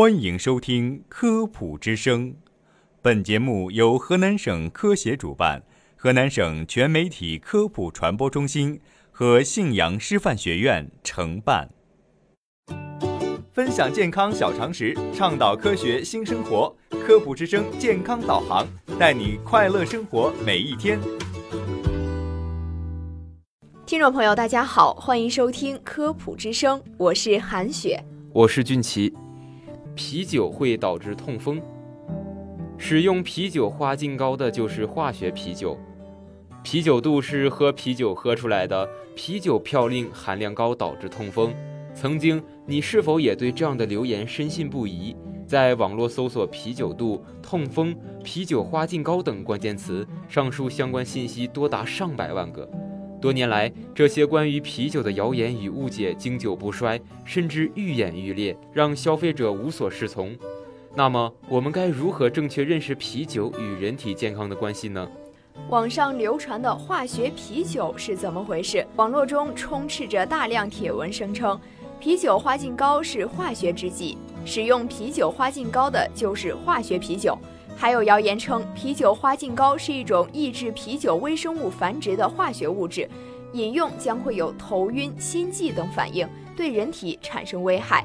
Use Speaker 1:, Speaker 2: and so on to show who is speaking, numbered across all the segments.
Speaker 1: 欢迎收听《科普之声》，本节目由河南省科协主办，河南省全媒体科普传播中心和信阳师范学院承办。分享健康小常识，倡导科学新生活，《科普之声》健康导航，带你快乐生活每一天。
Speaker 2: 听众朋友，大家好，欢迎收听《科普之声》，我是韩雪，
Speaker 3: 我是俊奇。啤酒会导致痛风，使用啤酒花劲高的就是化学啤酒。啤酒肚是喝啤酒喝出来的，啤酒嘌呤含量高导致痛风。曾经，你是否也对这样的留言深信不疑？在网络搜索“啤酒肚”“痛风”“啤酒花劲高”等关键词，上述相关信息多达上百万个。多年来，这些关于啤酒的谣言与误解经久不衰，甚至愈演愈烈，让消费者无所适从。那么，我们该如何正确认识啤酒与人体健康的关系呢？
Speaker 2: 网上流传的化学啤酒是怎么回事？网络中充斥着大量帖文，声称啤酒花劲高是化学制剂，使用啤酒花劲高的就是化学啤酒。还有谣言称，啤酒花劲高是一种抑制啤酒微生物繁殖的化学物质，饮用将会有头晕、心悸等反应，对人体产生危害。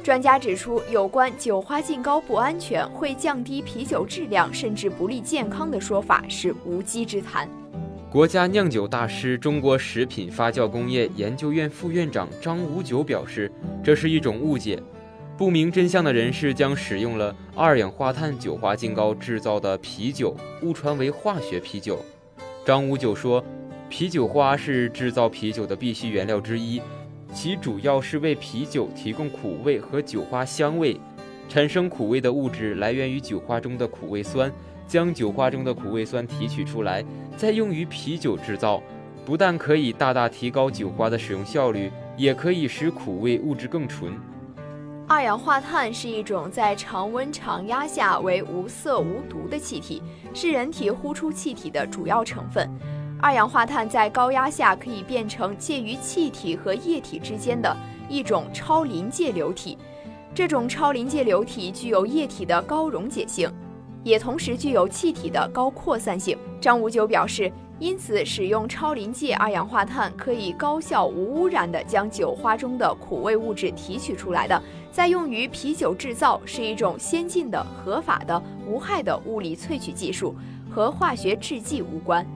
Speaker 2: 专家指出，有关酒花劲高不安全、会降低啤酒质量，甚至不利健康的说法是无稽之谈。
Speaker 3: 国家酿酒大师、中国食品发酵工业研究院副院长张五九表示，这是一种误解。不明真相的人士将使用了二氧化碳酒花劲高制造的啤酒误传为化学啤酒。张五九说，啤酒花是制造啤酒的必需原料之一，其主要是为啤酒提供苦味和酒花香味。产生苦味的物质来源于酒花中的苦味酸，将酒花中的苦味酸提取出来，再用于啤酒制造，不但可以大大提高酒花的使用效率，也可以使苦味物质更纯。
Speaker 2: 二氧化碳是一种在常温常压下为无色无毒的气体，是人体呼出气体的主要成分。二氧化碳在高压下可以变成介于气体和液体之间的一种超临界流体，这种超临界流体具有液体的高溶解性，也同时具有气体的高扩散性。张五九表示。因此，使用超临界二氧化碳可以高效无污染地将酒花中的苦味物质提取出来的，再用于啤酒制造，是一种先进的、合法的、无害的物理萃取技术，和化学制剂无关。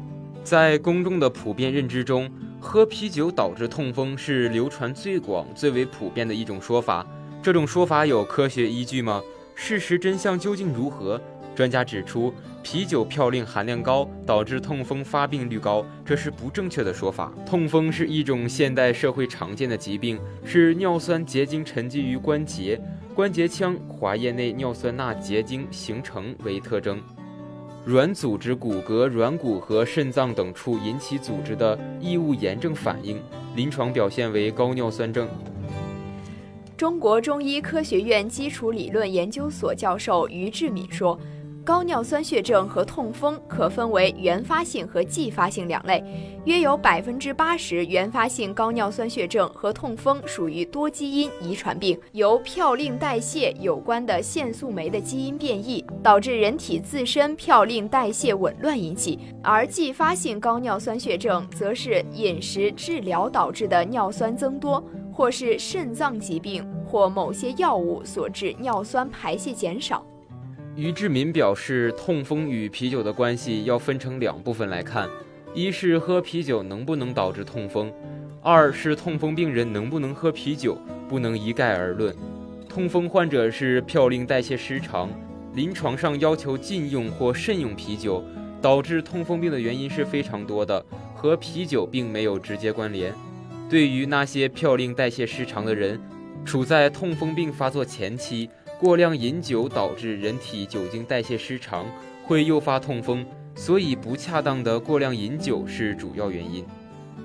Speaker 3: 在公众的普遍认知中，喝啤酒导致痛风是流传最广、最为普遍的一种说法。这种说法有科学依据吗？事实真相究竟如何？专家指出，啤酒嘌呤含量高导致痛风发病率高，这是不正确的说法。痛风是一种现代社会常见的疾病，是尿酸结晶沉积于关节、关节腔、滑液内尿酸钠结晶形成为特征。软组织、骨骼、软骨和肾脏等处引起组织的异物炎症反应，临床表现为高尿酸症。
Speaker 2: 中国中医科学院基础理论研究所教授于志敏说。高尿酸血症和痛风可分为原发性和继发性两类，约有百分之八十原发性高尿酸血症和痛风属于多基因遗传病，由嘌呤代谢有关的腺素酶的基因变异导致人体自身嘌呤代谢紊乱引起，而继发性高尿酸血症则是饮食治疗导致的尿酸增多，或是肾脏疾病或某些药物所致尿酸排泄减少。
Speaker 3: 于志民表示，痛风与啤酒的关系要分成两部分来看：一是喝啤酒能不能导致痛风；二是痛风病人能不能喝啤酒，不能一概而论。痛风患者是嘌呤代谢失常，临床上要求禁用或慎用啤酒，导致痛风病的原因是非常多的，和啤酒并没有直接关联。对于那些嘌呤代谢失常的人，处在痛风病发作前期。过量饮酒导致人体酒精代谢失常，会诱发痛风，所以不恰当的过量饮酒是主要原因。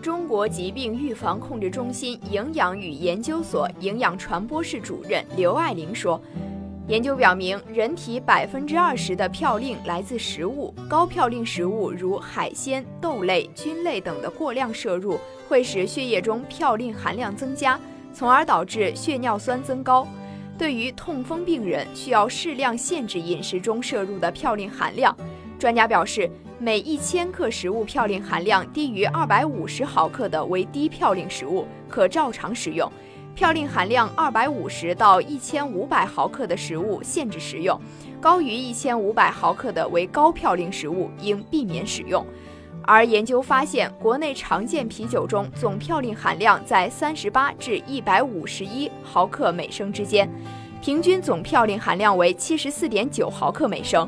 Speaker 2: 中国疾病预防控制中心营养与研究所营养传播室主任刘爱玲说：“研究表明，人体百分之二十的嘌呤来自食物，高嘌呤食物如海鲜、豆类、菌类等的过量摄入，会使血液中嘌呤含量增加，从而导致血尿酸增高。”对于痛风病人，需要适量限制饮食中摄入的嘌呤含量。专家表示，每一千克食物嘌呤含量低于二百五十毫克的为低嘌呤食物，可照常食用；嘌呤含量二百五十到一千五百毫克的食物限制食用，高于一千五百毫克的为高嘌呤食物应避免使用。而研究发现，国内常见啤酒中总嘌呤含量在三十八至一百五十一毫克每升之间，平均总嘌呤含量为七十四点九毫克每升。